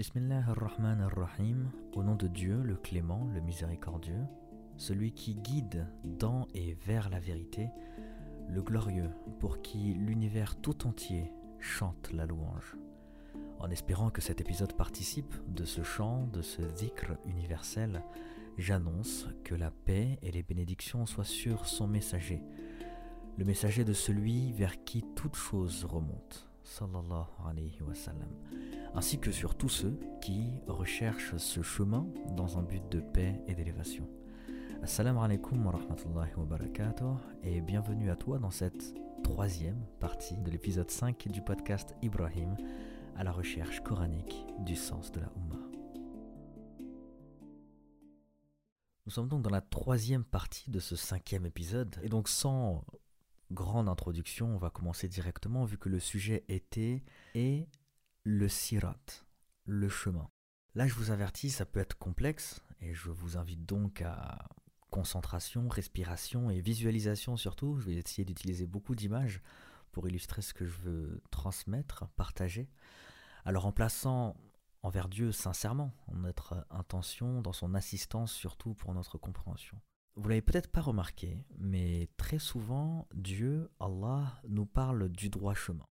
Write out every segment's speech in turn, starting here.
Bismillah ar-Rahman ar-Rahim, au nom de Dieu, le clément, le miséricordieux, celui qui guide dans et vers la vérité, le glorieux, pour qui l'univers tout entier chante la louange. En espérant que cet épisode participe de ce chant, de ce dhikr universel, j'annonce que la paix et les bénédictions soient sur son messager, le messager de celui vers qui toute chose remonte, sallallahu alayhi wa sallam, ainsi que sur tous ceux qui recherchent ce chemin dans un but de paix et d'élévation. Assalamu alaikum wa rahmatullahi wa barakatuh et bienvenue à toi dans cette troisième partie de l'épisode 5 du podcast Ibrahim à la recherche coranique du sens de la Ummah. Nous sommes donc dans la troisième partie de ce cinquième épisode et donc sans grande introduction, on va commencer directement vu que le sujet était et le sirat, le chemin. Là, je vous avertis, ça peut être complexe et je vous invite donc à concentration, respiration et visualisation surtout. Je vais essayer d'utiliser beaucoup d'images pour illustrer ce que je veux transmettre, partager. Alors en plaçant envers Dieu sincèrement, en notre intention, dans son assistance surtout pour notre compréhension. Vous l'avez peut-être pas remarqué, mais très souvent, Dieu, Allah, nous parle du droit chemin.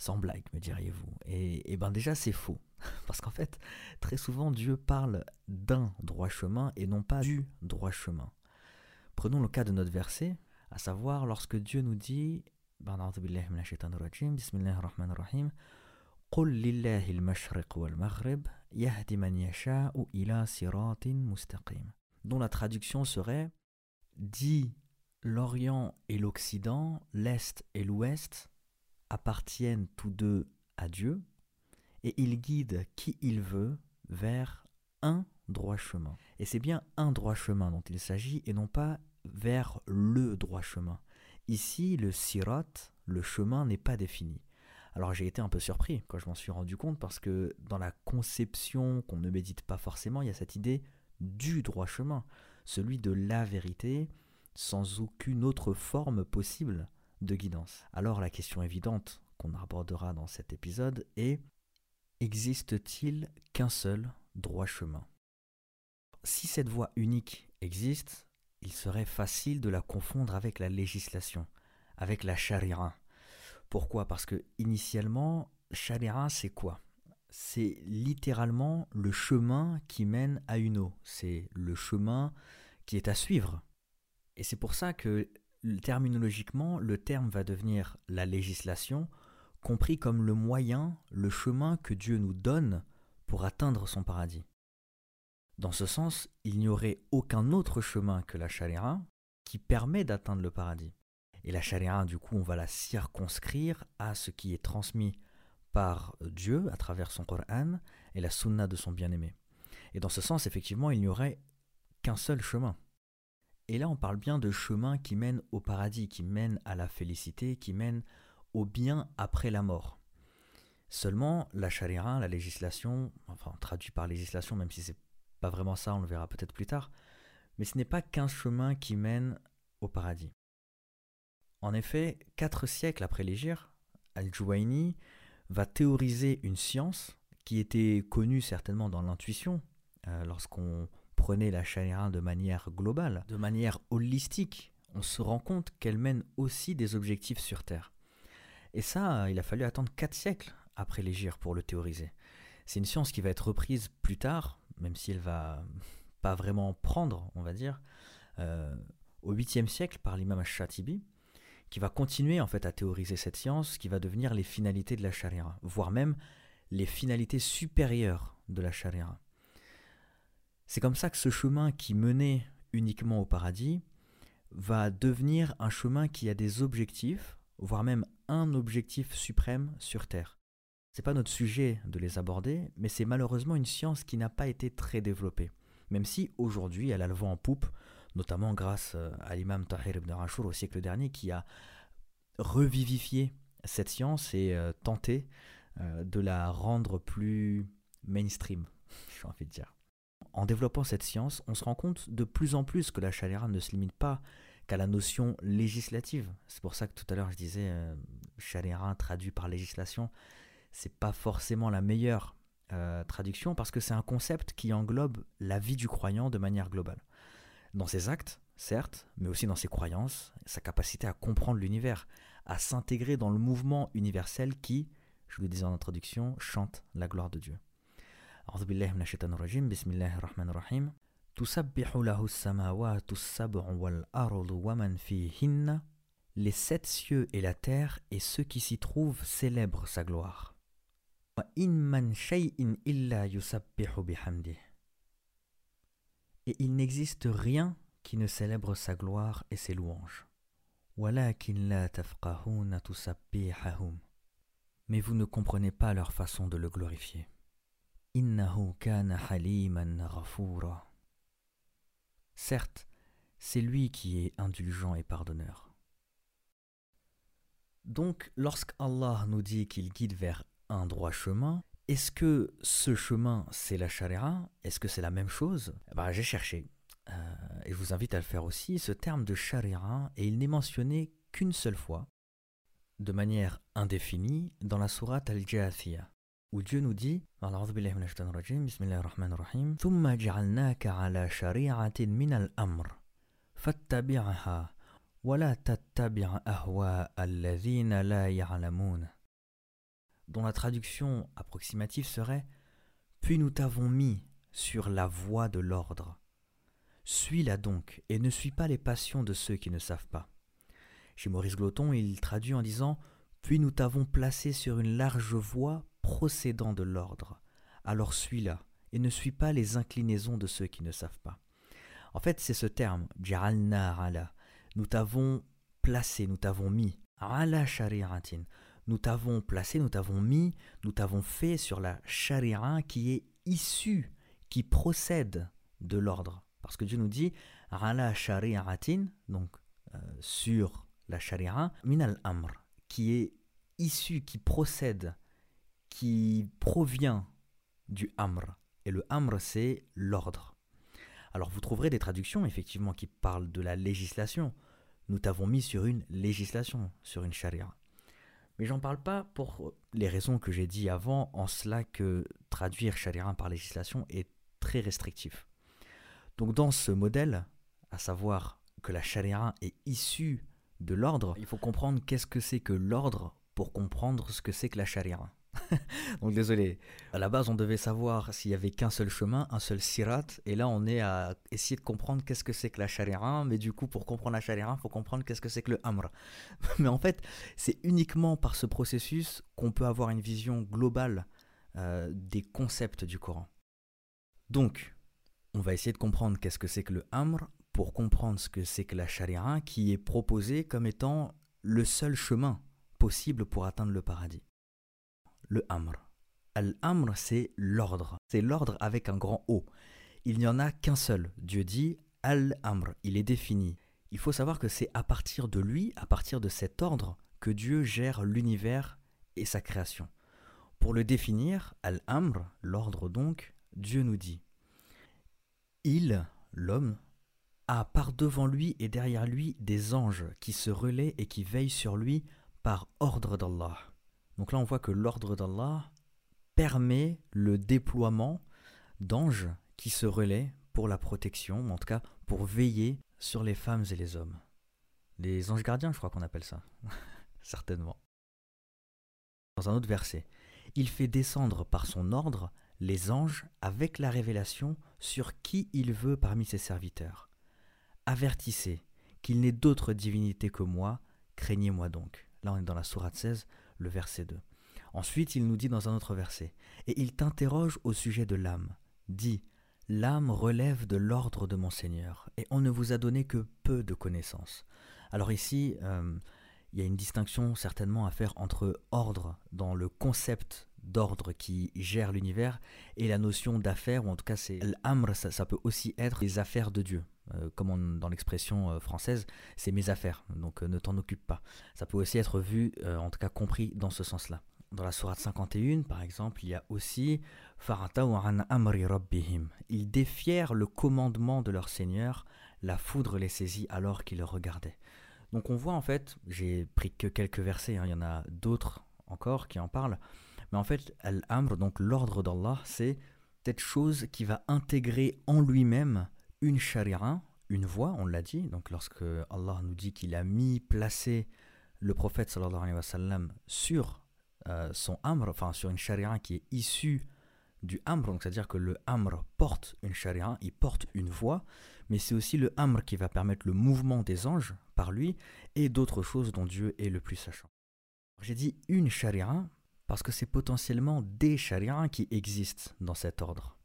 Sans blague, me diriez-vous. Et, et ben déjà, c'est faux. Parce qu'en fait, très souvent, Dieu parle d'un droit chemin et non pas du droit chemin. Prenons le cas de notre verset, à savoir lorsque Dieu nous dit dont la traduction serait Dis l'Orient et l'Occident, l'Est et l'Ouest, appartiennent tous deux à Dieu et il guide qui il veut vers un droit chemin. Et c'est bien un droit chemin dont il s'agit et non pas vers le droit chemin. Ici, le sirat, le chemin n'est pas défini. Alors j'ai été un peu surpris quand je m'en suis rendu compte parce que dans la conception qu'on ne médite pas forcément, il y a cette idée du droit chemin, celui de la vérité, sans aucune autre forme possible de guidance. Alors la question évidente qu'on abordera dans cet épisode est existe-t-il qu'un seul droit chemin? Si cette voie unique existe, il serait facile de la confondre avec la législation, avec la charia, pourquoi? Parce que initialement, Sharia, c'est quoi? C'est littéralement le chemin qui mène à une eau. C'est le chemin qui est à suivre. Et c'est pour ça que terminologiquement, le terme va devenir la législation, compris comme le moyen, le chemin que Dieu nous donne pour atteindre son paradis. Dans ce sens, il n'y aurait aucun autre chemin que la Sharia qui permet d'atteindre le paradis. Et la charia, du coup, on va la circonscrire à ce qui est transmis par Dieu à travers son Coran et la sunna de son bien-aimé. Et dans ce sens, effectivement, il n'y aurait qu'un seul chemin. Et là, on parle bien de chemin qui mène au paradis, qui mène à la félicité, qui mène au bien après la mort. Seulement, la charia, la législation, enfin traduit par législation, même si c'est pas vraiment ça, on le verra peut-être plus tard, mais ce n'est pas qu'un chemin qui mène au paradis. En effet, quatre siècles après l'Égypte, Al-Juwayni va théoriser une science qui était connue certainement dans l'intuition, euh, lorsqu'on prenait la charia de manière globale, de manière holistique, on se rend compte qu'elle mène aussi des objectifs sur Terre. Et ça, il a fallu attendre quatre siècles après l'Égypte pour le théoriser. C'est une science qui va être reprise plus tard, même si elle va pas vraiment prendre, on va dire, euh, au 8e siècle par l'imam al-Shatibi, qui va continuer en fait à théoriser cette science, qui va devenir les finalités de la charia, voire même les finalités supérieures de la charia. C'est comme ça que ce chemin qui menait uniquement au paradis va devenir un chemin qui a des objectifs, voire même un objectif suprême sur Terre. C'est pas notre sujet de les aborder, mais c'est malheureusement une science qui n'a pas été très développée, même si aujourd'hui elle a le vent en poupe notamment grâce euh, à l'imam Tahir ibn Ashur au siècle dernier qui a revivifié cette science et euh, tenté euh, de la rendre plus mainstream, j'ai envie de dire. En développant cette science, on se rend compte de plus en plus que la chaléra ne se limite pas qu'à la notion législative. C'est pour ça que tout à l'heure je disais euh, traduit par législation, c'est pas forcément la meilleure euh, traduction parce que c'est un concept qui englobe la vie du croyant de manière globale. Dans ses actes, certes, mais aussi dans ses croyances, sa capacité à comprendre l'univers, à s'intégrer dans le mouvement universel qui, je le disais en introduction, chante la gloire de Dieu. Les sept cieux et la terre et ceux qui s'y trouvent célèbrent sa gloire. Et il n'existe rien qui ne célèbre sa gloire et ses louanges. Mais vous ne comprenez pas leur façon de le glorifier. Certes, c'est lui qui est indulgent et pardonneur. Donc, lorsqu'Allah nous dit qu'il guide vers un droit chemin, est-ce que ce chemin, c'est la charia Est-ce que c'est la même chose? Ben, J'ai cherché, euh, et je vous invite à le faire aussi, ce terme de charia, et il n'est mentionné qu'une seule fois, de manière indéfinie, dans la sourate Al-Jathiyah, où Dieu nous dit, ثم جعلناك على شريعة من الأمر فاتبعها ولا تتبع أهواء الذين لا يعلمون dont la traduction approximative serait Puis nous t'avons mis sur la voie de l'ordre. Suis-la donc et ne suis pas les passions de ceux qui ne savent pas. Chez Maurice Gloton, il traduit en disant Puis nous t'avons placé sur une large voie procédant de l'ordre. Alors suis-la et ne suis pas les inclinaisons de ceux qui ne savent pas. En fait, c'est ce terme, ala. Nous t'avons placé, nous t'avons mis, ala shari'atin nous t'avons placé, nous t'avons mis, nous t'avons fait sur la charia qui est issue, qui procède de l'ordre. Parce que Dieu nous dit, ala shari'atin, donc euh, sur la sharia, min al-amr, qui est issue, qui procède, qui provient du amr. Et le amr, c'est l'ordre. Alors vous trouverez des traductions, effectivement, qui parlent de la législation. Nous t'avons mis sur une législation, sur une charia. Mais j'en parle pas pour les raisons que j'ai dit avant, en cela que traduire charia par législation est très restrictif. Donc dans ce modèle, à savoir que la charia est issue de l'ordre, il faut comprendre qu'est-ce que c'est que l'ordre pour comprendre ce que c'est que la charia. Donc désolé. À la base, on devait savoir s'il y avait qu'un seul chemin, un seul sirat, et là, on est à essayer de comprendre qu'est-ce que c'est que la sharia, mais du coup, pour comprendre la sharia, il faut comprendre qu'est-ce que c'est que le amr. mais en fait, c'est uniquement par ce processus qu'on peut avoir une vision globale euh, des concepts du Coran. Donc, on va essayer de comprendre qu'est-ce que c'est que le amr pour comprendre ce que c'est que la sharia qui est proposée comme étant le seul chemin possible pour atteindre le paradis le amr. Al-amr, c'est l'ordre. C'est l'ordre avec un grand O. Il n'y en a qu'un seul. Dieu dit Al-amr. Il est défini. Il faut savoir que c'est à partir de lui, à partir de cet ordre, que Dieu gère l'univers et sa création. Pour le définir, Al-amr, l'ordre donc, Dieu nous dit Il, l'homme, a par devant lui et derrière lui des anges qui se relaient et qui veillent sur lui par ordre d'Allah. Donc là, on voit que l'ordre d'Allah permet le déploiement d'anges qui se relaient pour la protection, en tout cas pour veiller sur les femmes et les hommes. Les anges gardiens, je crois qu'on appelle ça. Certainement. Dans un autre verset, il fait descendre par son ordre les anges avec la révélation sur qui il veut parmi ses serviteurs. Avertissez qu'il n'est d'autre divinité que moi, craignez-moi donc. Là on est dans la sourate 16, le verset 2. Ensuite, il nous dit dans un autre verset, et il t'interroge au sujet de l'âme. Dis, l'âme relève de l'ordre de mon Seigneur, et on ne vous a donné que peu de connaissances. Alors ici, euh, il y a une distinction certainement à faire entre ordre dans le concept d'ordre qui gère l'univers et la notion d'affaires, ou en tout cas c'est l'amr, ça, peut aussi être les affaires de Dieu. Euh, comme dans l'expression euh, française, c'est mes affaires, donc euh, ne t'en occupe pas. Ça peut aussi être vu, en tout cas compris dans ce sens-là. Dans la sourate 51, par exemple, il y a aussi amri rabbihim. Ils défièrent le commandement de leur Seigneur, la foudre les saisit alors qu'ils le regardaient. Donc on voit en fait, j'ai pris que quelques versets, hein, il y en a d'autres encore qui en parlent, Mais en fait, Al-Amr, donc l'ordre d'Allah, c'est cette chose qui va intégrer en lui-même une sharia, une voie, on l'a dit. Donc lorsque Allah nous dit qu'il a mis, placé le prophète sallallahu alayhi wa sallam sur euh, son amr, enfin sur une sharia qui est issue du amr, donc c'est-à-dire que le amr porte une sharia, il porte une voie, mais c'est aussi le amr qui va permettre le mouvement des anges par lui et d'autres choses dont Dieu est le plus sachant. J'ai dit une sharia parce que c'est potentiellement des sharias qui existent dans cet ordre.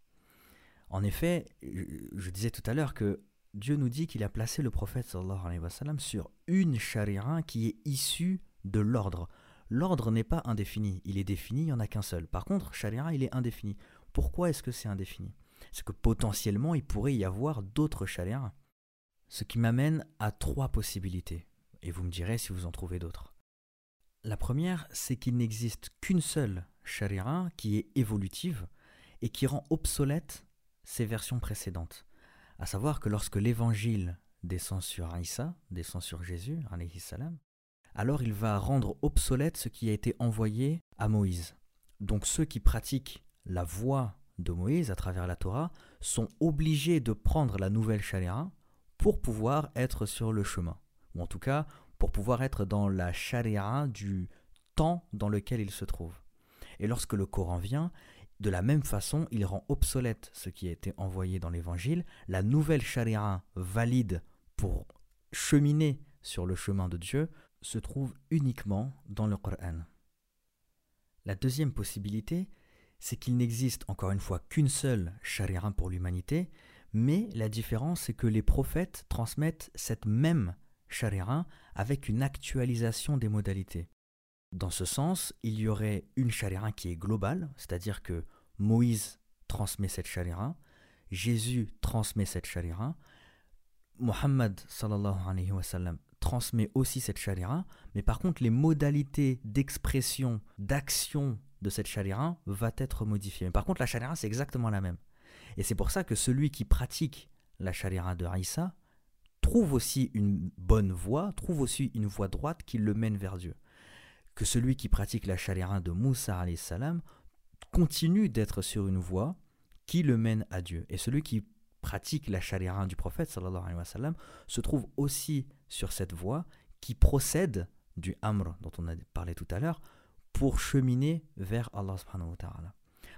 En effet, je disais tout à l'heure que Dieu nous dit qu'il a placé le prophète sur une sharia qui est issue de l'ordre. L'ordre n'est pas indéfini, il est défini, il n'y en a qu'un seul. Par contre, sharia, il est indéfini. Pourquoi est-ce que c'est indéfini? C'est que potentiellement, il pourrait y avoir d'autres sharias. Ce qui m'amène à trois possibilités. Et vous me direz si vous en trouvez d'autres. La première, c'est qu'il n'existe qu'une seule sharia qui est évolutive et qui rend obsolète ses versions précédentes. À savoir que lorsque l'évangile descend sur Isa, descend sur Jésus, alors il va rendre obsolète ce qui a été envoyé à Moïse. Donc ceux qui pratiquent la voie de Moïse à travers la Torah sont obligés de prendre la nouvelle sharia pour pouvoir être sur le chemin, ou en tout cas pour pouvoir être dans la charia du temps dans lequel il se trouve. Et lorsque le Coran vient, de la même façon, il rend obsolète ce qui a été envoyé dans l'Évangile. La nouvelle charia valide pour cheminer sur le chemin de Dieu se trouve uniquement dans le Coran. La deuxième possibilité, c'est qu'il n'existe encore une fois qu'une seule charia pour l'humanité, mais la différence c'est que les prophètes transmettent cette même charia avec une actualisation des modalités. Dans ce sens, il y aurait une charia qui est globale, c'est-à-dire que Moïse transmet cette charia, Jésus transmet cette wa sallam transmet aussi cette charia, mais par contre les modalités d'expression, d'action de cette charia va être modifiées. Mais par contre la charia c'est exactement la même. Et c'est pour ça que celui qui pratique la charia de Isa trouve aussi une bonne voie, trouve aussi une voie droite qui le mène vers Dieu. Que celui qui pratique la chaléra de Moussa salam continue d'être sur une voie qui le mène à Dieu. Et celui qui pratique la chaléra du prophète alayhi wa se trouve aussi sur cette voie qui procède du Amr dont on a parlé tout à l'heure pour cheminer vers Allah.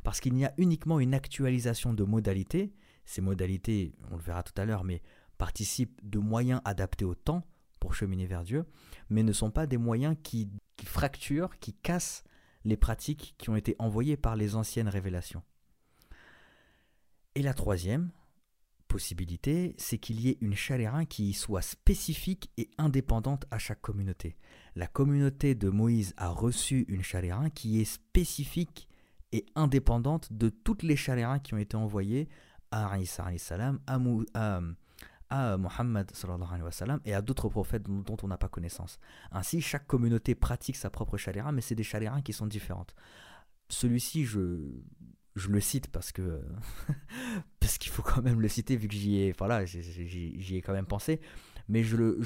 Parce qu'il y a uniquement une actualisation de modalités, ces modalités, on le verra tout à l'heure, mais participent de moyens adaptés au temps pour cheminer vers Dieu, mais ne sont pas des moyens qui, fracturent, qui cassent les pratiques qui ont été envoyées par les anciennes révélations. Et la troisième possibilité, c'est qu'il y ait une chaléra qui soit spécifique et indépendante à chaque communauté. La communauté de Moïse a reçu une chaléra qui est spécifique et indépendante de toutes les chaléras qui ont été envoyées à Isa à, à, à Mohammed et à d'autres prophètes dont, on n'a pas connaissance. Ainsi, chaque communauté pratique sa propre chaléra, mais c'est des chaléras qui sont différentes. Celui-ci, je, le cite parce que parce qu'il faut quand même le citer vu que j'y ai, voilà, j'y ai quand même pensé, mais je, le,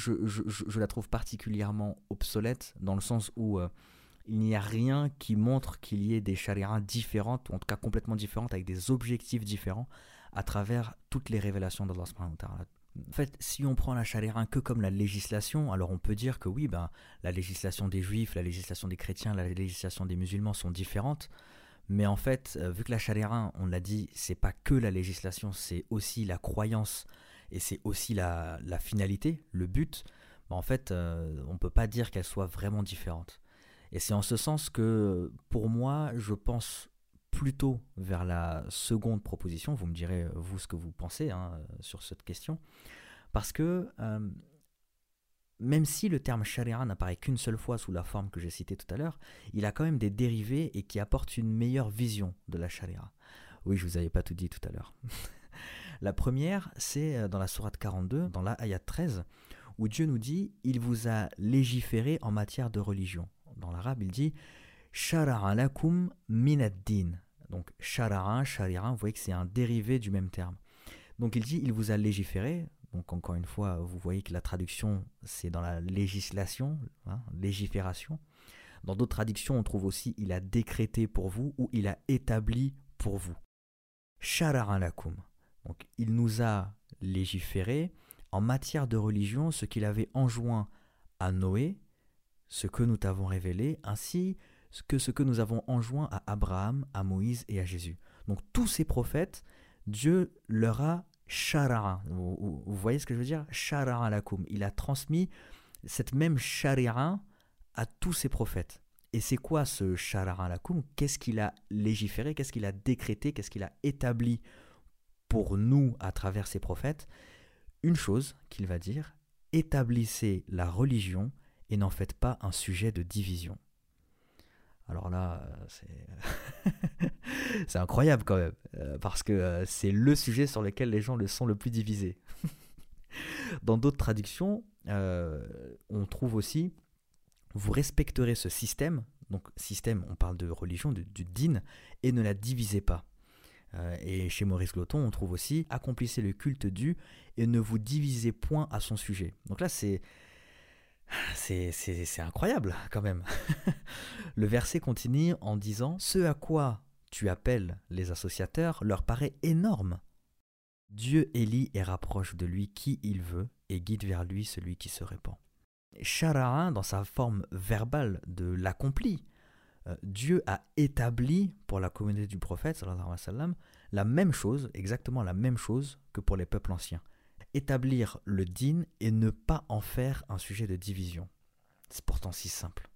la trouve particulièrement obsolète dans le sens où euh, il n'y a rien qui montre qu'il y ait des chaléras différentes, ou en tout cas complètement différentes, avec des objectifs différents à travers toutes les révélations d'Allah en fait, si on prend la chaléra que comme la législation, alors on peut dire que oui, ben, la législation des juifs, la législation des chrétiens, la législation des musulmans sont différentes. Mais en fait, euh, vu que la chaléra, on l'a dit, c'est pas que la législation, c'est aussi la croyance et c'est aussi la, finalité, le but. Ben, en fait, euh, on peut pas dire qu'elles soient vraiment différentes. Et c'est en ce sens que, pour moi, je pense plutôt vers la seconde proposition. Vous me direz, vous, ce que vous pensez hein, sur cette question. Parce que euh, même si le terme sharia n'apparaît qu'une seule fois sous la forme que j'ai citée tout à l'heure, il a quand même des dérivés et qui apportent une meilleure vision de la sharia. Oui, je vous avais pas tout dit tout à l'heure. la première, c'est euh, dans la sourate 42, dans la ayat 13, où Dieu nous dit Il vous a légiféré en matière de religion. Dans l'arabe, il dit Shara'a lakum din Donc shara'a, sharira, vous voyez que c'est un dérivé du même terme. Donc il dit il vous a légiféré. Donc encore une fois, vous voyez que la traduction c'est dans la législation, hein, légifération. Dans d'autres traductions, on trouve aussi il a décrété pour vous ou il a établi pour vous. Shara'a lakum. Donc il nous a légiféré en matière de religion ce qu'il avait enjoint à Noé, ce que nous t'avons révélé, ainsi que ce que nous avons enjoint à Abraham, à Moïse et à Jésus. Donc tous ces prophètes, Dieu leur a shara'a. Vous, voyez ce que je veux dire? Shara'a lakum. Il a transmis cette même shari'a à tous ses prophètes. Et c'est quoi ce shara'a lakum? Qu'est-ce qu'il a légiféré? Qu'est-ce qu'il a décrété? Qu'est-ce qu'il a établi pour nous à travers ses prophètes? Une chose qu'il va dire établissez la religion et n'en faites pas un sujet de division. Alors là, c'est incroyable quand même, euh, parce que euh, c'est le sujet sur lequel les gens le sont le plus divisés. Dans d'autres traductions, euh, on trouve aussi vous respecterez ce système, donc système, on parle de religion, du din, et ne la divisez pas. et chez Maurice Gloton, on trouve aussi accomplissez le culte du et ne vous divisez point à son sujet. Donc là, c'est c'est incroyable quand même. Le verset continue en disant Ce à quoi tu appelles les associateurs leur paraît énorme. Dieu élit et rapproche de lui qui il veut et guide vers lui celui qui se répand. Shara'a, dans sa forme verbale de l'accompli, euh, Dieu a établi pour la communauté du prophète la même chose, exactement la même chose que pour les peuples anciens établir le din et ne pas en faire un sujet de division. C'est pourtant si simple.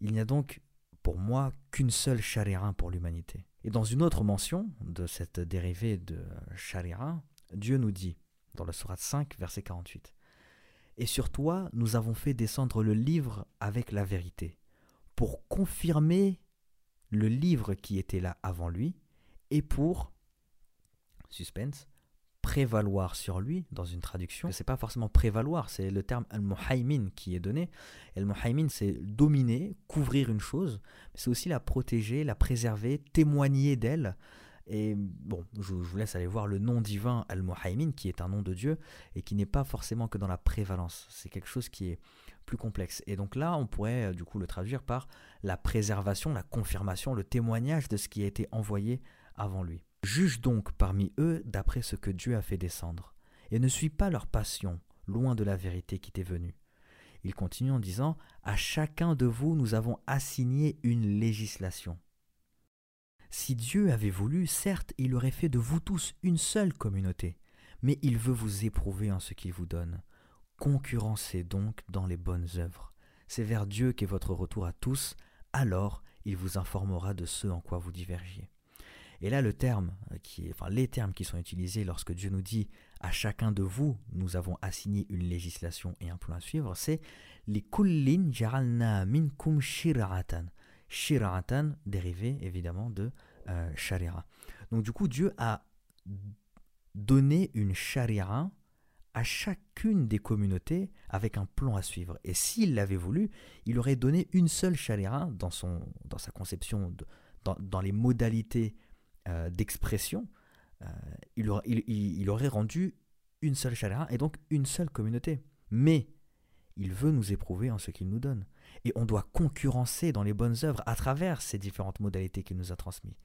Il n'y a donc pour moi qu'une seule charia pour l'humanité. Et dans une autre mention de cette dérivée de charia, Dieu nous dit, dans la Sourate 5, verset 48, Et sur toi, nous avons fait descendre le livre avec la vérité, pour confirmer le livre qui était là avant lui, et pour, suspense, prévaloir sur lui dans une traduction. C'est pas forcément prévaloir, c'est le terme al-muhaymin qui est donné. Al-muhaymin, c'est dominer, couvrir une chose, mais c'est aussi la protéger, la préserver, témoigner d'elle. Et bon, je, vous laisse aller voir le nom divin Al-Muhaymin, qui est un nom de Dieu, et qui n'est pas forcément que dans la prévalence. C'est quelque chose qui est plus complexe. Et donc là, on pourrait euh, du coup le traduire par la préservation, la confirmation, le témoignage de ce qui a été envoyé avant lui. Juge donc parmi eux d'après ce que Dieu a fait descendre, et ne suis pas leur passion, loin de la vérité qui t'est venue. Il continue en disant À chacun de vous, nous avons assigné une législation. Si Dieu avait voulu, certes, il aurait fait de vous tous une seule communauté, mais il veut vous éprouver en ce qu'il vous donne. Concurrencez donc dans les bonnes œuvres. C'est vers Dieu qu'est votre retour à tous, alors il vous informera de ce en quoi vous divergiez. Et là, le terme euh, qui enfin, les termes qui sont utilisés lorsque Dieu nous dit à chacun de vous, nous avons assigné une législation et un plan à suivre, c'est les kullin jaralna minkum shira'atan. Shira'atan, dérivé évidemment de euh, Donc du coup, Dieu a donné une sharia à chacune des communautés avec un plan à suivre. Et s'il l'avait voulu, il aurait donné une seule sharia dans, son, sa conception, dans les modalités euh, d'expression, euh, il, aurait, rendu une seule chaleur et donc une seule communauté. Mais il veut nous éprouver en ce qu'il nous donne. Et on doit concurrencer dans les bonnes œuvres à travers ces différentes modalités qu'il nous a transmises.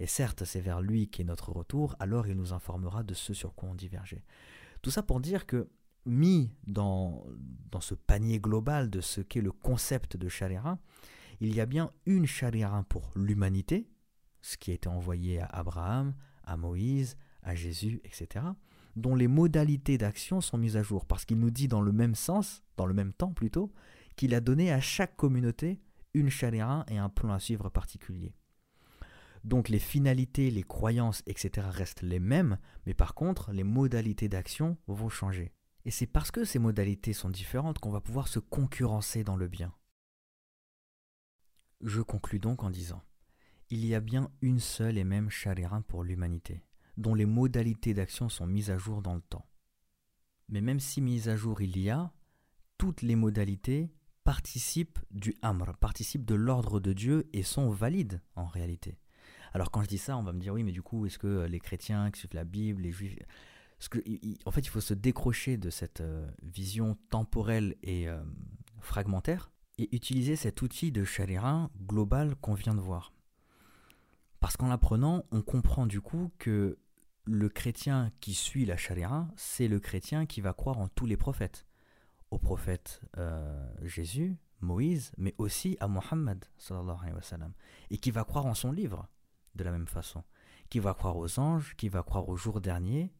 Et certes, c'est vers lui qu'est notre retour, alors il nous informera de ce sur quoi on divergeait. Tout ça pour dire que, mis dans, dans ce panier global de ce qu'est le concept de chaléra, il y a bien une chaléra pour l'humanité, ce qui a été envoyé à Abraham, à Moïse, à Jésus, etc., dont les modalités d'action sont mises à jour, parce qu'il nous dit dans le même sens, dans le même temps plutôt, qu'il a donné à chaque communauté une chaléra et un plan à suivre particulier. Donc les finalités, les croyances, etc. restent les mêmes, mais par contre, les modalités d'action vont changer. Et c'est parce que ces modalités sont différentes qu'on va pouvoir se concurrencer dans le bien. Je conclus donc en disant il y a bien une seule et même chaléra pour l'humanité, dont les modalités d'action sont mises à jour dans le temps. Mais même si mise à jour il y a, toutes les modalités participent du Amr, participent de l'ordre de Dieu et sont valides en réalité. Alors quand je dis ça, on va me dire oui, mais du coup, est-ce que les chrétiens qui suivent la Bible, les juifs... en fait, il faut se décrocher de cette euh, vision temporelle et euh, fragmentaire et utiliser cet outil de charia global qu'on vient de voir. Parce qu'en l'apprenant, on comprend du coup que le chrétien qui suit la charia, c'est le chrétien qui va croire en tous les prophètes. Au prophète euh, Jésus, Moïse, mais aussi à Mohammed, et qui va croire en son livre de la même façon, qui va croire aux anges, qui va croire au jour dernier,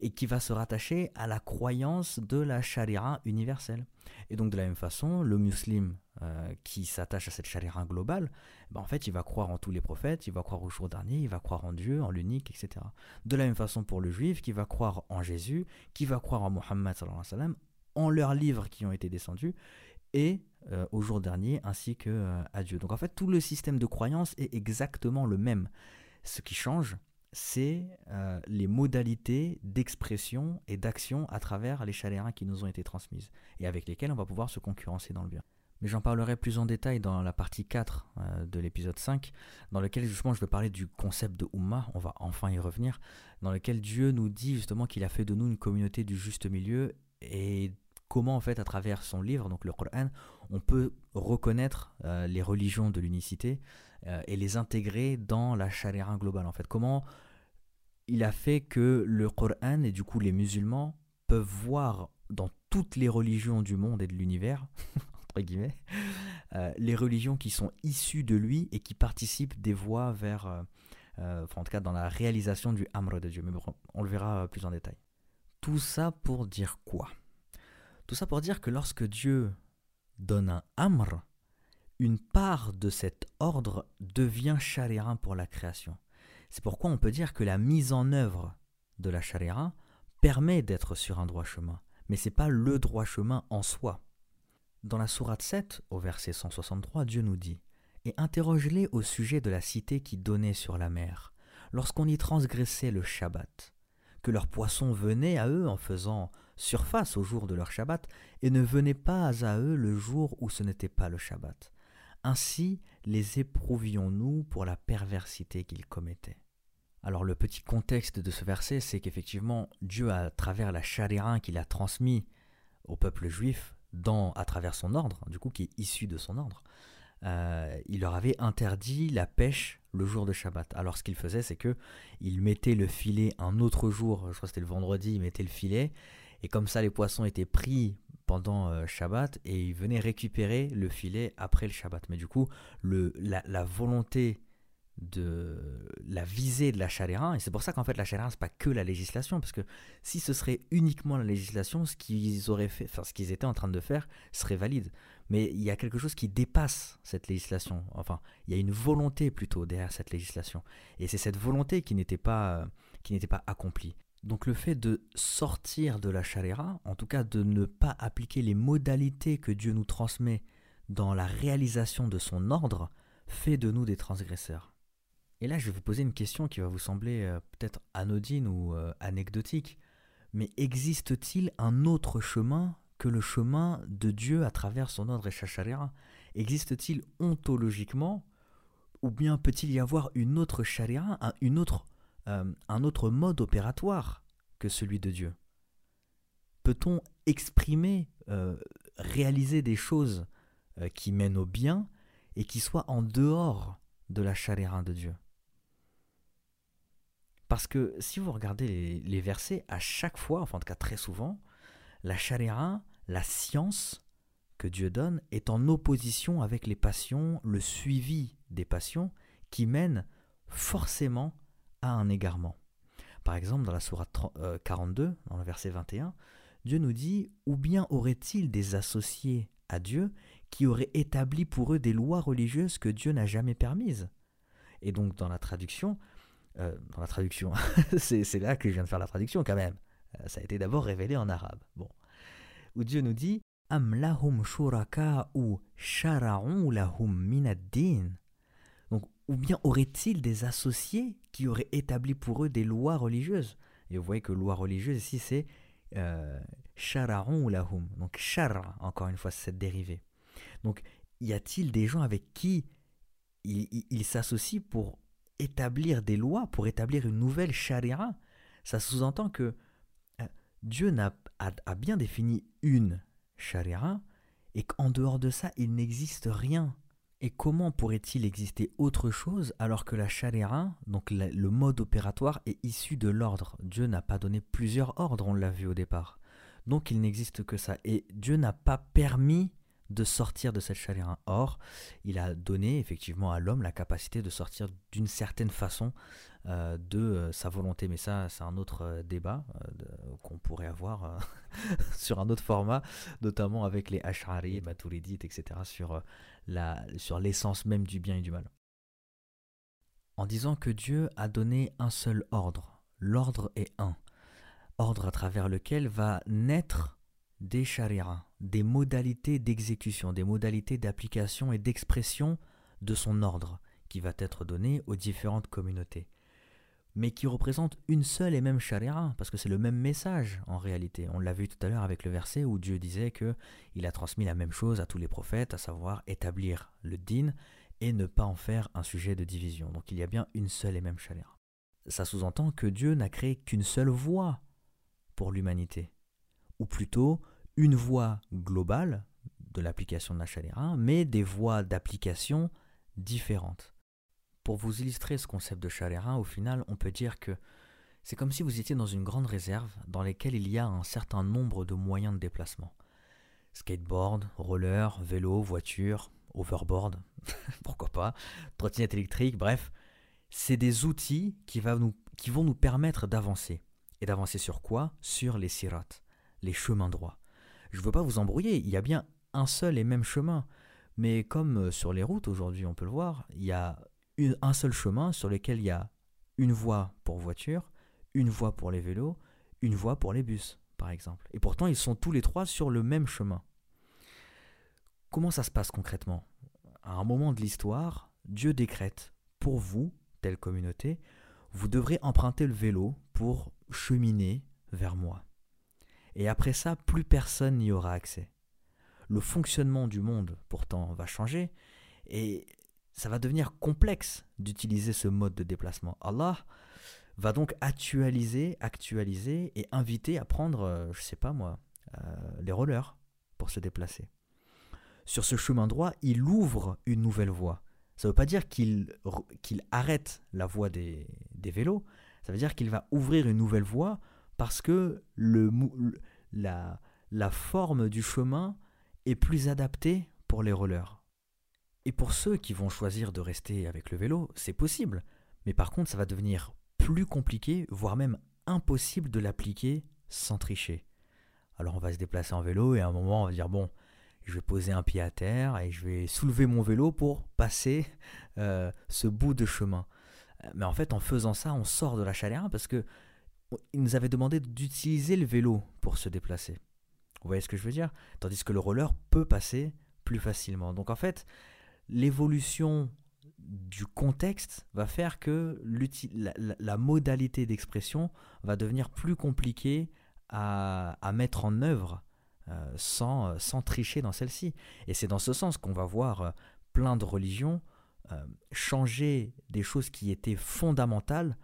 et qui va se rattacher à la croyance de la charia universelle. Et donc de la même façon, le musulman euh, qui s'attache à cette charia globale, ben en fait il va croire en tous les prophètes, il va croire au jour dernier, il va croire en Dieu, en l'unique, etc. De la même façon pour le juif qui va croire en Jésus, qui va croire en Mohammed, en leurs livres qui ont été descendus, et euh, au jour dernier, ainsi que euh, à Dieu. Donc en fait tout le système de croyance est exactement le même. Ce qui change, c'est euh, les modalités d'expression et d'action à travers les chalérins qui nous ont été transmises et avec lesquels on va pouvoir se concurrencer dans le bien. Mais j'en parlerai plus en détail dans la partie 4 euh, de l'épisode 5, dans lequel justement je vais parler du concept de Ummah, on va enfin y revenir, dans lequel Dieu nous dit justement qu'il a fait de nous une communauté du juste milieu et comment en fait à travers son livre, donc le Coran, on peut reconnaître euh, les religions de l'unicité euh, et les intégrer dans la chaléra globale en fait. Comment il a fait que le Coran et du coup les musulmans peuvent voir dans toutes les religions du monde et de l'univers, entre guillemets, euh, les religions qui sont issues de lui et qui participent des voies vers, enfin en tout cas dans la réalisation du Amr de Dieu. Mais on le verra plus en détail. Tout ça pour dire quoi? Tout ça pour dire que lorsque Dieu donne un amr, une part de cet ordre devient chalérin pour la création. C'est pourquoi on peut dire que la mise en œuvre de la chaléra permet d'être sur un droit chemin, mais ce n'est pas le droit chemin en soi. Dans la sourate 7, au verset 163, Dieu nous dit Et interroge-les au sujet de la cité qui donnait sur la mer, lorsqu'on y transgressait le Shabbat, que leurs poissons venaient à eux en faisant surface au jour de leur Shabbat et ne venaient pas à eux le jour où ce n'était pas le Shabbat. Ainsi les éprouvions-nous pour la perversité qu'ils commettaient. Alors le petit contexte de ce verset, c'est qu'effectivement Dieu, à travers la chalérin qu'il a transmis au peuple juif, à travers son ordre, du coup qui est issu de son ordre, euh, il leur avait interdit la pêche le jour de Shabbat. Alors ce qu'il faisait, c'est que il mettait le filet un autre jour, je crois que c'était le vendredi, il mettait le filet, et comme ça, les poissons étaient pris pendant euh, Shabbat et ils venaient récupérer le filet après le Shabbat. Mais du coup, la, volonté de la visée de la chalérin, et c'est pour ça qu'en fait la chalérin, c'est pas que la législation, parce que si ce serait uniquement la législation, ce qu'ils auraient fait, ce qu'ils étaient en train de faire serait valide. Mais il y a quelque chose qui dépasse cette législation. Enfin, il y a une volonté plutôt derrière cette législation. Et c'est cette volonté qui n'était pas, qui n'était pas accomplie. Donc le fait de sortir de la chaléra, en tout cas de ne pas appliquer les modalités que Dieu nous transmet dans la réalisation de son ordre, fait de nous des transgresseurs. Et là, je vais vous poser une question qui va vous sembler euh, peut-être anodine ou euh, anecdotique, mais existe-t-il un autre chemin que le chemin de Dieu à travers son ordre et chaléra? Existe-t-il ontologiquement, ou bien peut-il y avoir une autre chaléra, une autre euh, un autre mode opératoire que celui de Dieu. Peut-on exprimer, euh, réaliser des choses euh, qui mènent au bien et qui soient en dehors de la chaléra de Dieu? Parce que si vous regardez les, versets, à chaque fois, enfin en tout cas très souvent, la chaléra, la science que Dieu donne est en opposition avec les passions, le suivi des passions qui mènent forcément à un égarement. Par exemple, dans la sourate 42, euh, dans le verset 21, Dieu nous dit Ou bien aurait-il des associés à Dieu qui auraient établi pour eux des lois religieuses que Dieu n'a jamais permises? Et donc, dans la traduction, euh, dans la traduction, c'est là que je viens de faire la traduction quand même. Euh, ça a été d'abord révélé en arabe. Bon. Où Dieu nous dit Am lahum shuraka ou shara'u lahum minaddin ou bien aurait-il des associés qui auraient établi pour eux des lois religieuses Et vous voyez que loi religieuse ici c'est euh, ou lahum. Donc shara, encore une fois, cette dérivée. Donc y a-t-il des gens avec qui ils s'associent pour établir des lois, pour établir une nouvelle sharia? Ça sous-entend que euh, Dieu a, a, bien défini une sharia et qu'en dehors de ça, il n'existe rien. Et comment pourrait-il exister autre chose alors que la chaléra, donc le mode opératoire, est issu de l'ordre? Dieu n'a pas donné plusieurs ordres, on l'a vu au départ. Donc il n'existe que ça. Et Dieu n'a pas permis de sortir de cette chaléra. Or, il a donné effectivement à l'homme la capacité de sortir d'une certaine façon euh, de euh, sa volonté. Mais ça, c'est un autre euh, débat qu'on pourrait avoir sur un autre format, notamment avec les Ash'ari, Maturidites, etc., sur, la, sur l'essence même du bien et du mal. En disant que Dieu a donné un seul ordre, l'ordre est un, ordre à travers lequel va naître des shari'as, des modalités d'exécution, des modalités d'application et d'expression de son ordre qui va être donné aux différentes communautés. Mais qui représente une seule et même sharia, parce que c'est le même message en réalité. On l'a vu tout à l'heure avec le verset où Dieu disait que il a transmis la même chose à tous les prophètes, à savoir établir le din et ne pas en faire un sujet de division. Donc il y a bien une seule et même sharia. Ça sous-entend que Dieu n'a créé qu'une seule voie pour l'humanité ou plutôt une voie globale de l'application de la chaléra, mais des voies d'application différentes. Pour vous illustrer ce concept de chaléra, au final, on peut dire que c'est comme si vous étiez dans une grande réserve dans laquelle il y a un certain nombre de moyens de déplacement. Skateboard, roller, vélo, voiture, overboard, pourquoi pas, trottinette électrique, bref, c'est des outils qui, qui vont nous permettre d'avancer. Et d'avancer sur quoi? Sur les sirats les chemins droits. Je ne veux pas vous embrouiller, il y a bien un seul et même chemin. Mais comme euh, sur les routes aujourd'hui, on peut le voir, il y a un seul chemin sur lequel il y a une voie pour voiture, une voie pour les vélos, une voie pour les bus, par exemple. Et pourtant, ils sont tous les trois sur le même chemin. Comment ça se passe concrètement? À un moment de l'histoire, Dieu décrète, pour vous, telle communauté, vous devrez emprunter le vélo pour cheminer vers moi. Et après ça, plus personne n'y aura accès. Le fonctionnement du monde, pourtant, va changer, et ça va devenir complexe d'utiliser ce mode de déplacement. Allah va donc actualiser, actualiser et inviter à prendre, euh, je sais pas moi, euh, les rollers pour se déplacer. Sur ce chemin droit, il ouvre une nouvelle voie. Ça ne veut pas dire qu'il arrête la voie des, des vélos, ça veut dire qu'il va ouvrir une nouvelle voie parce que la forme du chemin est plus adaptée pour les rollers. Et pour ceux qui vont choisir de rester avec le vélo, c'est possible. Mais par contre, ça va devenir plus compliqué, voire même impossible de l'appliquer sans tricher. Alors on va se déplacer en vélo et à un moment on va dire bon, je vais poser un pied à terre et je vais soulever mon vélo pour passer euh, ce bout de chemin. Mais en fait en faisant ça on sort de la chaleur parce que il nous avait demandé d'utiliser le vélo pour se déplacer. Vous voyez ce que je veux dire? Tandis que le roller peut passer plus facilement. Donc en fait, l'évolution du contexte va faire que la, modalité d'expression va devenir plus compliquée à, mettre en œuvre euh, sans, sans, tricher dans celle-ci. Et c'est dans ce sens qu'on va voir euh, plein de religions euh, changer des choses qui étaient fondamentales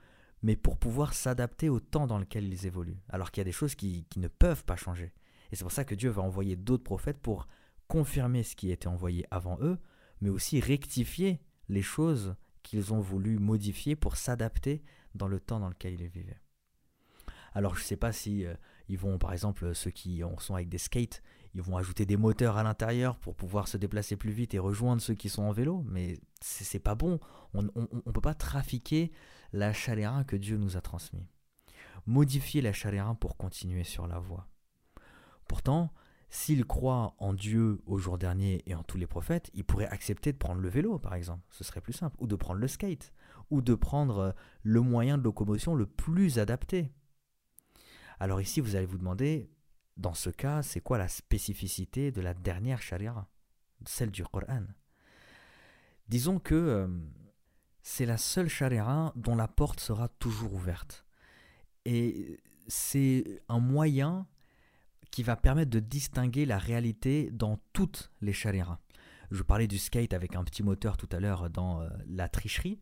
mais pour pouvoir s'adapter au temps dans lequel ils évoluent. Alors qu'il y a des choses qui, ne peuvent pas changer. Et c'est pour ça que Dieu va envoyer d'autres prophètes pour confirmer ce qui était envoyé avant eux, mais aussi rectifier les choses qu'ils ont voulu modifier pour s'adapter dans le temps dans lequel ils vivaient. Alors je ne sais pas si euh, ils vont, par exemple, ceux qui sont avec des skates, ils vont ajouter des moteurs à l'intérieur pour pouvoir se déplacer plus vite et rejoindre ceux qui sont en vélo, mais c'est pas bon. On ne peut pas trafiquer la chaléra que Dieu nous a transmis. Modifier la chaléra pour continuer sur la voie. Pourtant, s'il croit en Dieu au jour dernier et en tous les prophètes, il pourrait accepter de prendre le vélo, par exemple. Ce serait plus simple. Ou de prendre le skate. Ou de prendre le moyen de locomotion le plus adapté. Alors ici, vous allez vous demander, dans ce cas, c'est quoi la spécificité de la dernière charia, celle du Coran Disons que euh, c'est la seule charia dont la porte sera toujours ouverte. Et c'est un moyen qui va permettre de distinguer la réalité dans toutes les chariras. Je parlais du skate avec un petit moteur tout à l'heure dans euh, la tricherie.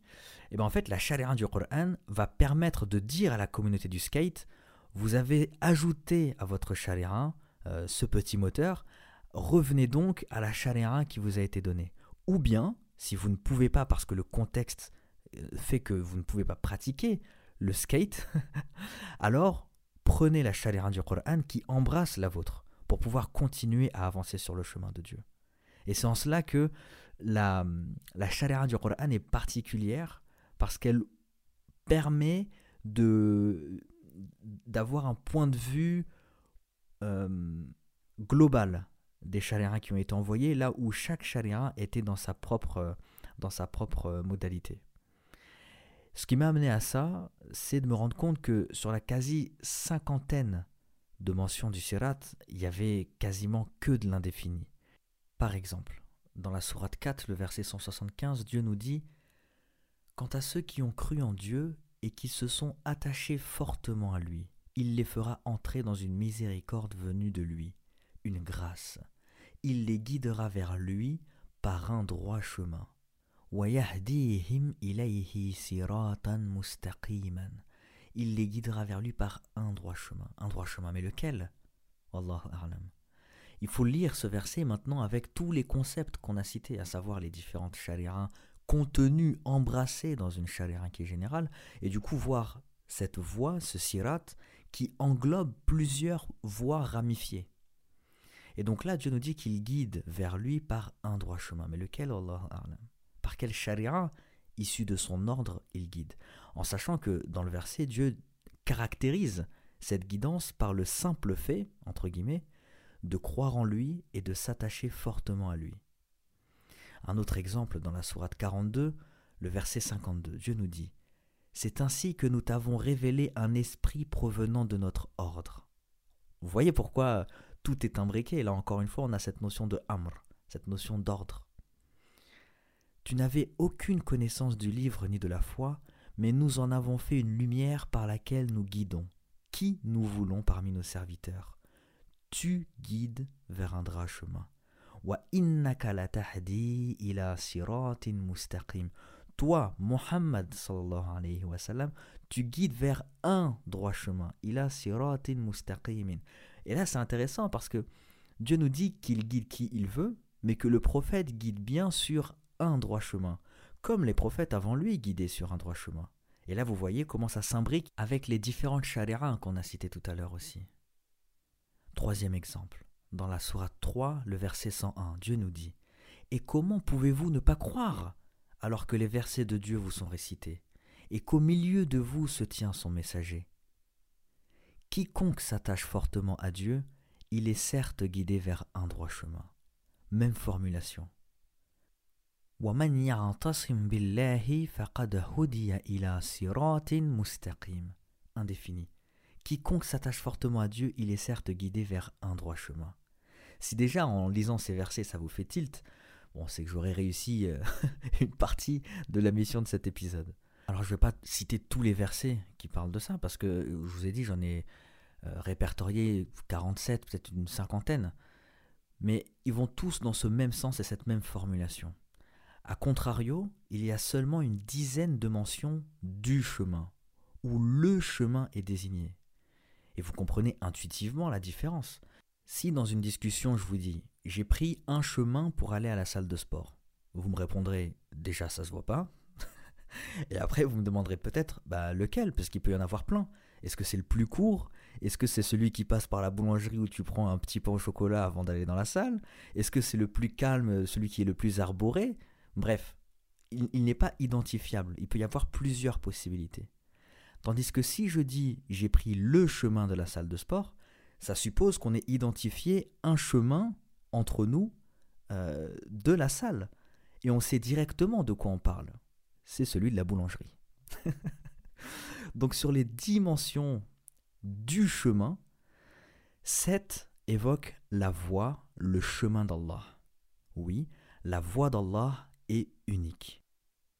Et bien en fait, la charia du Coran va permettre de dire à la communauté du skate vous avez ajouté à votre chaléra euh, ce petit moteur, revenez donc à la chaléra qui vous a été donnée. Ou bien, si vous ne pouvez pas, parce que le contexte euh, fait que vous ne pouvez pas pratiquer le skate, alors prenez la chaléra du Coran qui embrasse la vôtre pour pouvoir continuer à avancer sur le chemin de Dieu. Et c'est en cela que la, la du Coran est particulière parce qu'elle permet de d'avoir un point de vue euh, global des chaléras qui ont été envoyés, là où chaque chaléra était dans sa propre, dans sa propre modalité. Ce qui m'a amené à ça, c'est de me rendre compte que sur la quasi cinquantaine de mentions du Sirat, il y avait quasiment que de l'indéfini. Par exemple, dans la Sourate 4, le verset 175, Dieu nous dit Quant à ceux qui ont cru en Dieu et qui se sont attachés fortement à lui, il les fera entrer dans une miséricorde venue de lui, une grâce. Il les guidera vers lui par un droit chemin. Il les guidera vers lui par un droit chemin. Un droit chemin, mais lequel? Il faut lire ce verset maintenant avec tous les concepts qu'on a cités, à savoir les différentes chaléras contenus, embrassés dans une chaléra qui est générale, et du coup voir cette voie, ce sirat, qui englobe plusieurs voies ramifiées. Et donc là, Dieu nous dit qu'il guide vers lui par un droit chemin. Mais lequel, Allah Par quel sharia, issu de son ordre, il guide? En sachant que dans le verset, Dieu caractérise cette guidance par le simple fait, entre guillemets, de croire en lui et de s'attacher fortement à lui. Un autre exemple dans la sourate 42, le verset 52, Dieu nous dit C'est ainsi que nous t'avons révélé un esprit provenant de notre ordre. Vous voyez pourquoi tout est imbriqué. Là encore une fois, on a cette notion de amr, cette notion d'ordre. Tu n'avais aucune connaissance du livre ni de la foi, mais nous en avons fait une lumière par laquelle nous guidons. Qui nous voulons parmi nos serviteurs? Tu guides vers un droit chemin. Toi, Muhammad sallallahu alayhi wa tu guides vers un droit chemin. Siratin. Et là, c'est intéressant parce que Dieu nous dit qu'il guide qui il veut, mais que le prophète guide bien sur un droit chemin, comme les prophètes avant lui guidaient sur un droit chemin. Et là, vous voyez comment ça s'imbrique avec les différentes chaléras qu'on a citées tout à l'heure aussi. Troisième exemple. Dans la Sourate 3, le verset 101, Dieu nous dit Et comment pouvez-vous ne pas croire alors que les versets de Dieu vous sont récités, et qu'au milieu de vous se tient son messager? Quiconque s'attache fortement à Dieu, il est certes guidé vers un droit chemin. Même formulation. Indéfini. Quiconque s'attache fortement à Dieu, il est certes guidé vers un droit chemin. Si déjà en lisant ces versets ça vous fait tilt, bon c'est que j'aurais réussi euh, une partie de la mission de cet épisode. Alors je ne vais pas citer tous les versets qui parlent de ça, parce que je vous ai dit, j'en ai euh, répertorié 47, peut-être une cinquantaine. Mais ils vont tous dans ce même sens et cette même formulation. A contrario, il y a seulement une dizaine de mentions du chemin, où le chemin est désigné. Et vous comprenez intuitivement la différence. Si dans une discussion je vous dis j'ai pris un chemin pour aller à la salle de sport, vous me répondrez déjà ça se voit pas, et après, vous me demanderez peut-être bah, lequel, parce qu'il peut y en avoir plein. Est-ce que c'est le plus court? Est-ce que c'est celui qui passe par la boulangerie où tu prends un petit pain au chocolat avant d'aller dans la salle? Est-ce que c'est le plus calme, celui qui est le plus arboré? Bref, il, n'est pas identifiable. Il peut y avoir plusieurs possibilités. Tandis que si je dis j'ai pris le chemin de la salle de sport, ça suppose qu'on ait identifié un chemin entre nous euh, de la salle. Et on sait directement de quoi on parle c'est celui de la boulangerie. Donc sur les dimensions du chemin, 7 évoque la voie, le chemin d'Allah. Oui, la voie d'Allah est unique.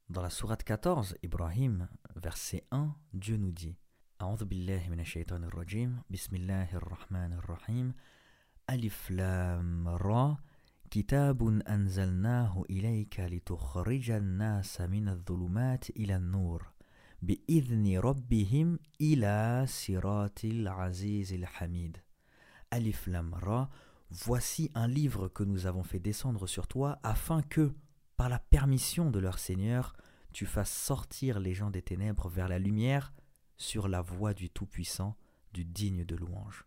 Dans la sourate 14, Ibrahim, verset 1, Dieu nous dit أعوذ بالله من الشيطان الرجيم بسم الله الرحمن الرحيم ألف لام را كتاب أنزلناه إليك لتخرج الناس من الظلمات إلى النور بإذن ربهم إلى صراط العزيز الحميد ألف لام را Voici un livre que nous avons fait descendre sur toi afin que, par la permission de leur Seigneur, tu fasses sortir les gens des ténèbres vers la lumière sur la voie du Tout-Puissant, du digne de louange.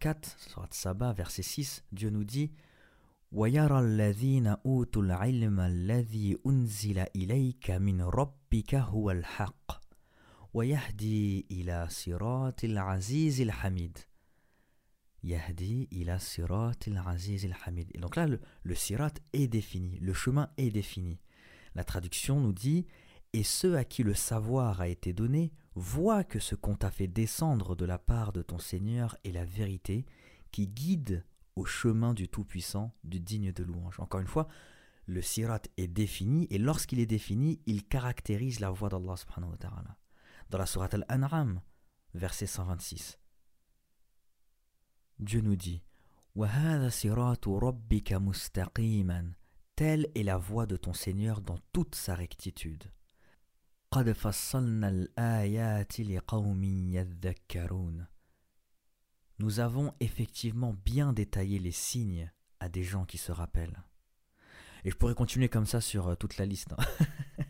4, Surat Saba, verset 6, Dieu nous dit ويرى الذين أوتوا العلم الذي أنزل إليك من ربك هو الحق ويهدي إلى صراط العزيز الحميد Yahdi ila sirat al-aziz al-hamid. Et donc là, le, le sirat est défini, le chemin est défini. La traduction nous dit Et ceux à qui le savoir a été donné voient que ce qu'on t'a fait descendre de la part de ton Seigneur est la vérité qui guide au chemin du Tout-Puissant, du digne de louange. Encore une fois, le sirat est défini et lorsqu'il est défini, il caractérise la voix d'Allah subhanahu wa ta'ala. Dans la sourate Al-An'am, verset 126. Dieu nous dit Telle est la voie de ton Seigneur dans toute sa rectitude. Nous avons effectivement bien détaillé les signes à des gens qui se rappellent. Et je pourrais continuer comme ça sur euh, toute la liste. Hein.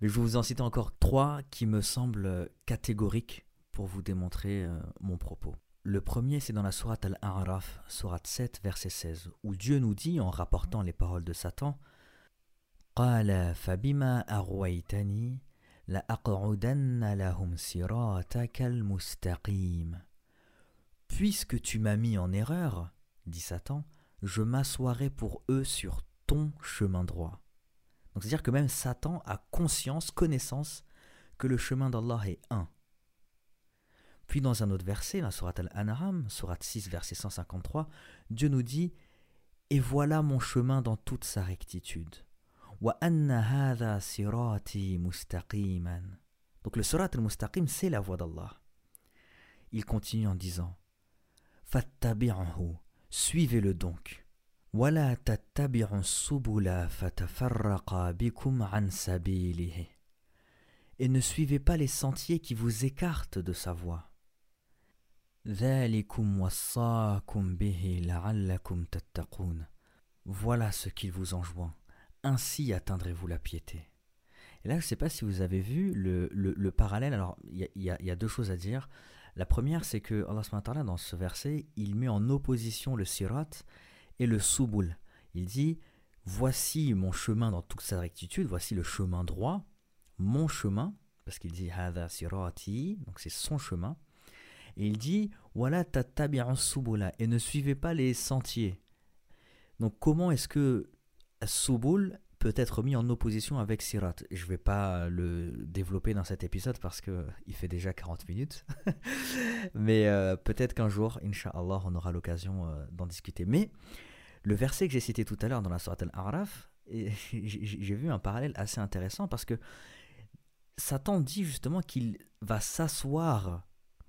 Mais je vais vous en citer encore trois qui me semblent catégoriques pour vous démontrer euh, mon propos. Le premier, c'est dans la sourate Al-A'raf, sourate 7, verset 16, où Dieu nous dit, en rapportant les paroles de Satan, Puisque tu m'as mis en erreur, dit Satan, je m'assoirai pour eux sur ton chemin droit. Donc c'est-à-dire que même Satan a conscience, connaissance que le chemin d'Allah est un. Puis dans un autre verset, la Surat Al-An'am, Surat 6, verset 153, Dieu nous dit Et voilà mon chemin dans toute sa rectitude. Donc le Surat Al-Mustaqim, c'est la voix d'Allah. Il continue en disant suivez-le donc. Et ne suivez pas les sentiers qui vous écartent de sa voie. Voilà ce qu'il vous enjoint. Ainsi atteindrez-vous la piété. Et là, je ne sais pas si vous avez vu le, parallèle. Alors, il y, a deux choses à dire. La première, c'est que Allah dans ce verset, il met en opposition le sirat et le subul. Il dit Voici mon chemin dans toute sa rectitude, voici le chemin droit, mon chemin, parce qu'il dit Hada sirati, donc c'est son chemin. Et il dit Voilà subula et ne suivez pas les sentiers. Donc comment est-ce que subul peut être mis en opposition avec sirat Je ne vais pas le développer dans cet épisode parce qu'il fait déjà 40 minutes. Mais euh, peut-être qu'un jour, Inch'Allah, on aura l'occasion euh, d'en discuter. Mais le verset que j'ai cité tout à l'heure dans la Surat al-Araf, j'ai vu un parallèle assez intéressant parce que Satan dit justement qu'il va s'asseoir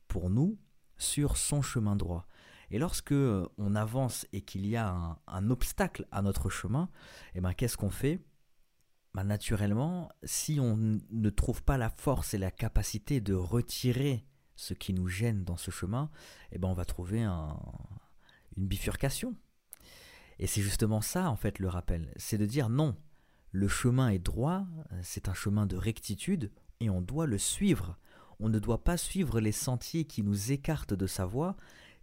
pour nous sur son chemin droit. Et lorsque euh, on avance et qu'il y a un, obstacle à notre chemin, eh ben, qu'est-ce qu'on fait? Ben, Naturellement, si on ne trouve pas la force et la capacité de retirer ce qui nous gêne dans ce chemin, eh ben, on va trouver une bifurcation. Et c'est justement ça, en fait, le rappel. C'est de dire non, le chemin est droit, c'est un chemin de rectitude, et on doit le suivre on ne doit pas suivre les sentiers qui nous écartent de sa voie,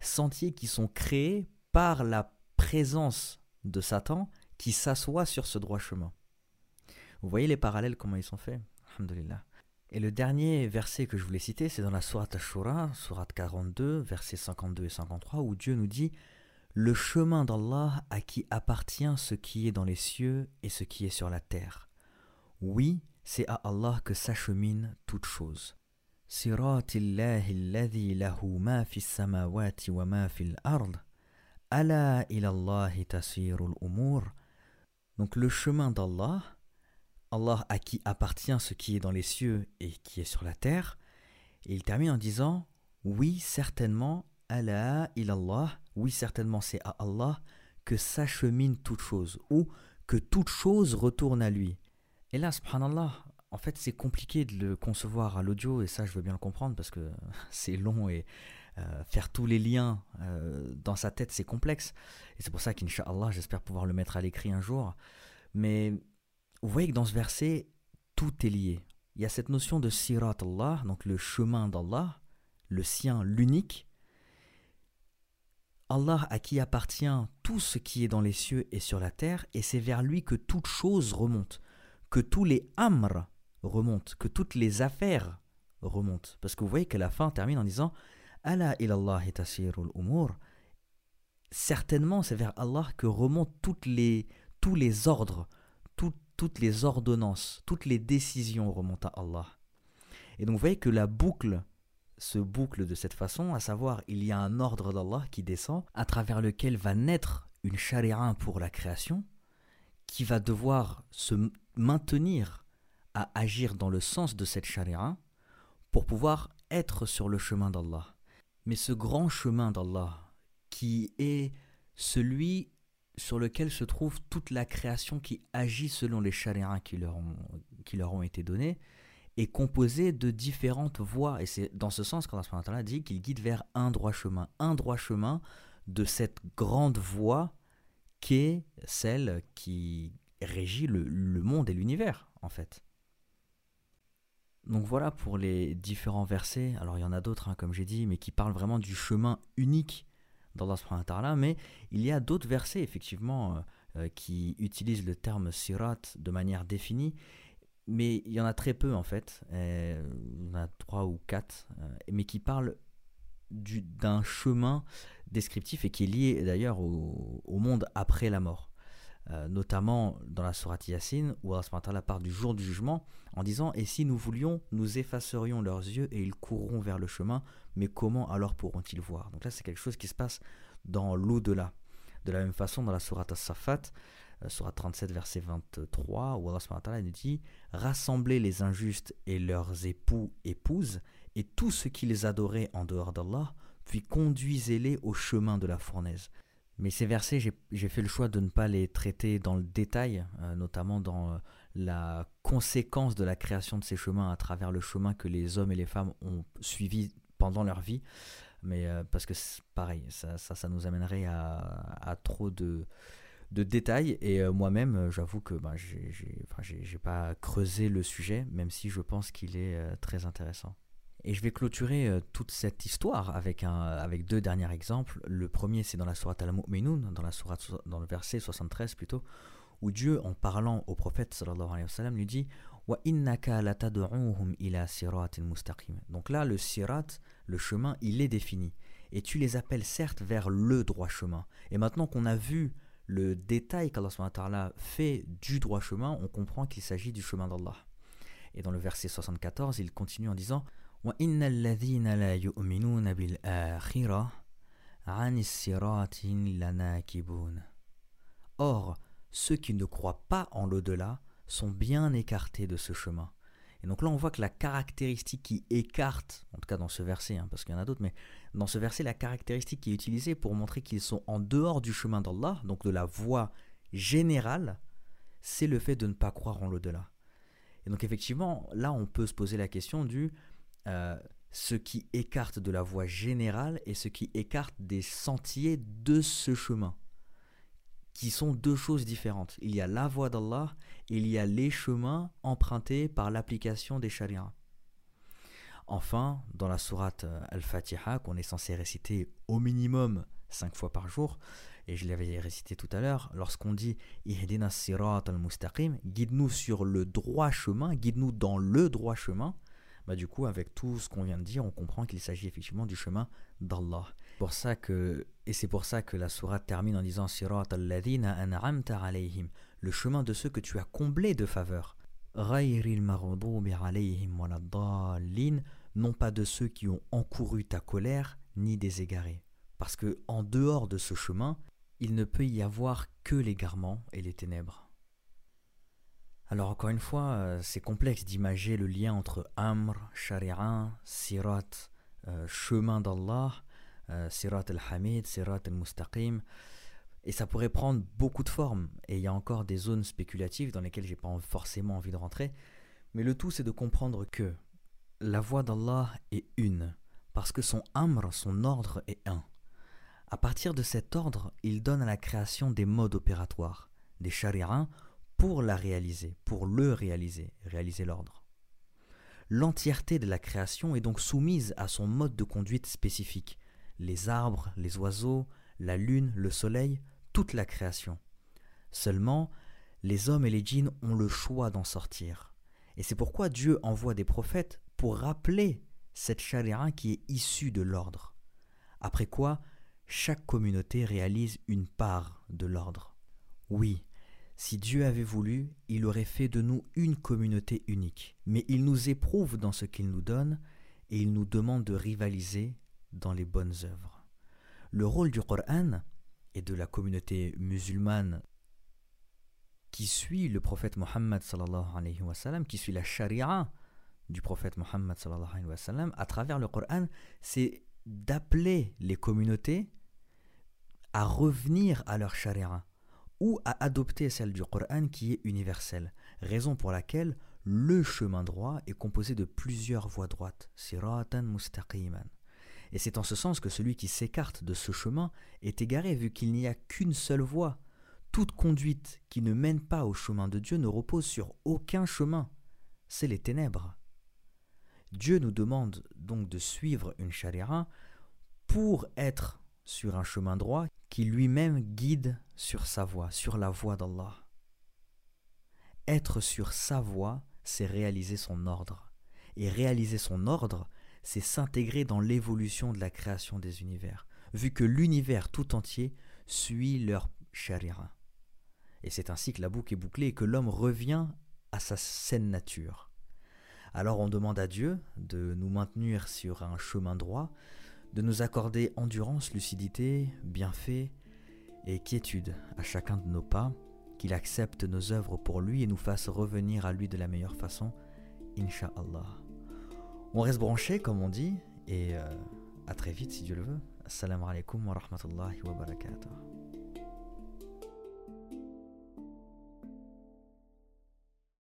sentiers qui sont créés par la présence de Satan qui s'assoit sur ce droit chemin. Vous voyez les parallèles, comment ils sont faits? Et le dernier verset que je voulais citer, c'est dans la Sourate Ashura, Sourate 42, versets 52 et 53, où Dieu nous dit Le chemin d'Allah à qui appartient ce qui est dans les cieux et ce qui est sur la terre. Oui, c'est à Allah que s'achemine toute chose. Donc le chemin d'Allah, Allah à qui appartient ce qui est dans les cieux et qui est sur la terre, et il termine en disant Oui, certainement, Allah ilallah, oui, certainement c'est à Allah que s'achemine toute chose, ou que toute chose retourne à lui. Et là, subhanallah, en fait, c'est compliqué de le concevoir à l'audio, et ça, je veux bien le comprendre parce que c'est long et euh, faire tous les liens euh, dans sa tête, c'est complexe. Et c'est pour ça qu'Inch'Allah, j'espère pouvoir le mettre à l'écrit un jour. Mais vous voyez que dans ce verset, tout est lié. Il y a cette notion de Sirat Allah, donc le chemin d'Allah, le sien, l'unique. Allah à qui appartient tout ce qui est dans les cieux et sur la terre, et c'est vers lui que toute chose remonte, que tous les amr remontent, que toutes les affaires remontent. Parce que vous voyez que la fin termine en disant Allah tasirul umur. Certainement, c'est vers Allah que remontent toutes les, tous les ordres, toutes les ordonnances, toutes les décisions remontent à Allah. Et donc vous voyez que la boucle se boucle de cette façon, à savoir il y a un ordre d'Allah qui descend, à travers lequel va naître une charia pour la création, qui va devoir se maintenir à agir dans le sens de cette charia pour pouvoir être sur le chemin d'Allah. Mais ce grand chemin d'Allah, qui est celui sur lequel se trouve toute la création qui agit selon les chariras qui leur ont, qui leur ont été donnés, est composé de différentes voies. Et c'est dans ce sens qu'Allah dit qu'il guide vers un droit chemin. Un droit chemin de cette grande voie qu'est celle qui régit le, monde et l'univers, en fait. Donc voilà pour les différents versets. Alors il y en a d'autres, hein, comme j'ai dit, mais qui parlent vraiment du chemin unique d'Allah subhanahu mais il y a d'autres versets, effectivement, euh, euh, qui utilisent le terme sirat de manière définie mais il y en a très peu en fait. Euh, il y en a trois ou quatre, mais qui parlent d'un chemin descriptif et qui est lié d'ailleurs au, monde après la mort. Euh, notamment dans la sourate Yassine, où Allah part du jour du jugement en disant Et si nous voulions, nous effacerions leurs yeux et ils courront vers le chemin, mais comment alors pourront-ils voir? Donc là, c'est quelque chose qui se passe dans l'au-delà. De la même façon, dans la sourate As-Safat, euh, sur 37 verset 23 où Allah nous dit rassemblez les injustes et leurs époux épouses et tous ceux qui les adoraient en dehors d'Allah puis conduisez-les au chemin de la fournaise mais ces versets j'ai fait le choix de ne pas les traiter dans le détail euh, notamment dans euh, la conséquence de la création de ces chemins à travers le chemin que les hommes et les femmes ont suivi pendant leur vie mais parce que pareil ça, ça, nous amènerait à trop de détails. Et euh, moi-même, euh, j'avoue que ben, j'ai pas creusé le sujet, même si je pense qu'il est euh, très intéressant. Et je vais clôturer toute cette histoire avec, un, avec deux derniers exemples. Le premier, c'est dans la sourate Al-Mu'minun, dans, la sourate, dans le verset 73 plutôt, où Dieu, en parlant au prophète sallallahu alayhi wa lui dit. Donc là, le sirat, le chemin, il est défini. Et tu les appelles certes vers le droit chemin. Et maintenant qu'on a vu le détail qu'Allah fait du droit chemin, on comprend qu'il s'agit du chemin d'Allah. Et dans le verset 74, il continue en disant Or, ceux qui ne croient pas en l'au-delà sont bien écartés de ce chemin. Et donc là, on voit que la caractéristique qui écarte, en tout cas dans ce verset, hein, parce qu'il y en a d'autres, mais dans ce verset, la caractéristique qui est utilisée pour montrer qu'ils sont en dehors du chemin d'Allah, donc de la voie générale, c'est le fait de ne pas croire en l'au-delà. Et donc effectivement, là, on peut se poser la question du euh, ce qui écarte de la voie générale et ce qui écarte des sentiers de ce chemin qui sont deux choses différentes. Il y a la voie d'Allah et il y a les chemins empruntés par l'application des sharias. Enfin, dans la sourate euh, Al-Fatiha, qu'on est censé réciter au minimum cinq fois par jour, et je l'avais récité tout à l'heure, lorsqu'on dit al-mustaqim, guide-nous sur le droit chemin, guide-nous dans le droit chemin, bah du coup, avec tout ce qu'on vient de dire, on comprend qu'il s'agit effectivement du chemin d'Allah. Et c'est pour ça que la sourate termine en disant Sirat al-ladhina an'amta alayhim, le chemin de ceux que tu as comblés de faveur. non pas de ceux qui ont encouru ta colère, ni des égarés. Parce que en dehors de ce chemin, il ne peut y avoir que l'égarement et les ténèbres. Alors encore une fois, euh, c'est complexe d'imager le lien entre Amr, Shari'a, Sirat, euh, chemin d'Allah, euh, Sirat al-Hamid, Sirat al-Mustaqim. Et ça pourrait prendre beaucoup de formes. Et il y a encore des zones spéculatives dans lesquelles j'ai pas forcément envie de rentrer. Mais le tout, c'est de comprendre que la voix d'Allah est une, parce que son amr, son ordre est un. À partir de cet ordre, il donne à la création des modes opératoires, des shari'as, pour la réaliser, pour le réaliser, réaliser l'ordre. L'entièreté de la création est donc soumise à son mode de conduite spécifique. Les arbres, les oiseaux, la lune, le soleil, toute la création. Seulement, les hommes et les djinns ont le choix d'en sortir. Et c'est pourquoi Dieu envoie des prophètes pour rappeler cette chaléra qui est issue de l'ordre. Après quoi, chaque communauté réalise une part de l'ordre. Oui, si Dieu avait voulu, il aurait fait de nous une communauté unique, mais il nous éprouve dans ce qu'il nous donne et il nous demande de rivaliser dans les bonnes œuvres. Le rôle du Coran et de la communauté musulmane qui suit le prophète Mohammed qui suit la charia du prophète Mohammed à travers le Coran, c'est d'appeler les communautés à revenir à leur charia ou à adopter celle du Coran qui est universelle, raison pour laquelle le chemin droit est composé de plusieurs voies droites, siratan mustaqiman. Et c'est en ce sens que celui qui s'écarte de ce chemin est égaré vu qu'il n'y a qu'une seule voie. Toute conduite qui ne mène pas au chemin de Dieu ne repose sur aucun chemin. C'est les ténèbres. Dieu nous demande donc de suivre une charia pour être sur un chemin droit qui lui-même guide sur sa voie, sur la voie d'Allah. Être sur sa voie, c'est réaliser son ordre. Et réaliser son ordre, c'est s'intégrer dans l'évolution de la création des univers, vu que l'univers tout entier suit leur charia. Et c'est ainsi que la boucle est bouclée et que l'homme revient à sa saine nature. Alors on demande à Dieu de nous maintenir sur un chemin droit, de nous accorder endurance, lucidité, bienfait et quiétude à chacun de nos pas, qu'il accepte nos œuvres pour lui et nous fasse revenir à lui de la meilleure façon, Inch'Allah. On reste branché, comme on dit, et euh, à très vite si Dieu le veut. Assalamu alaikum wa rahmatullahi wa barakatuh.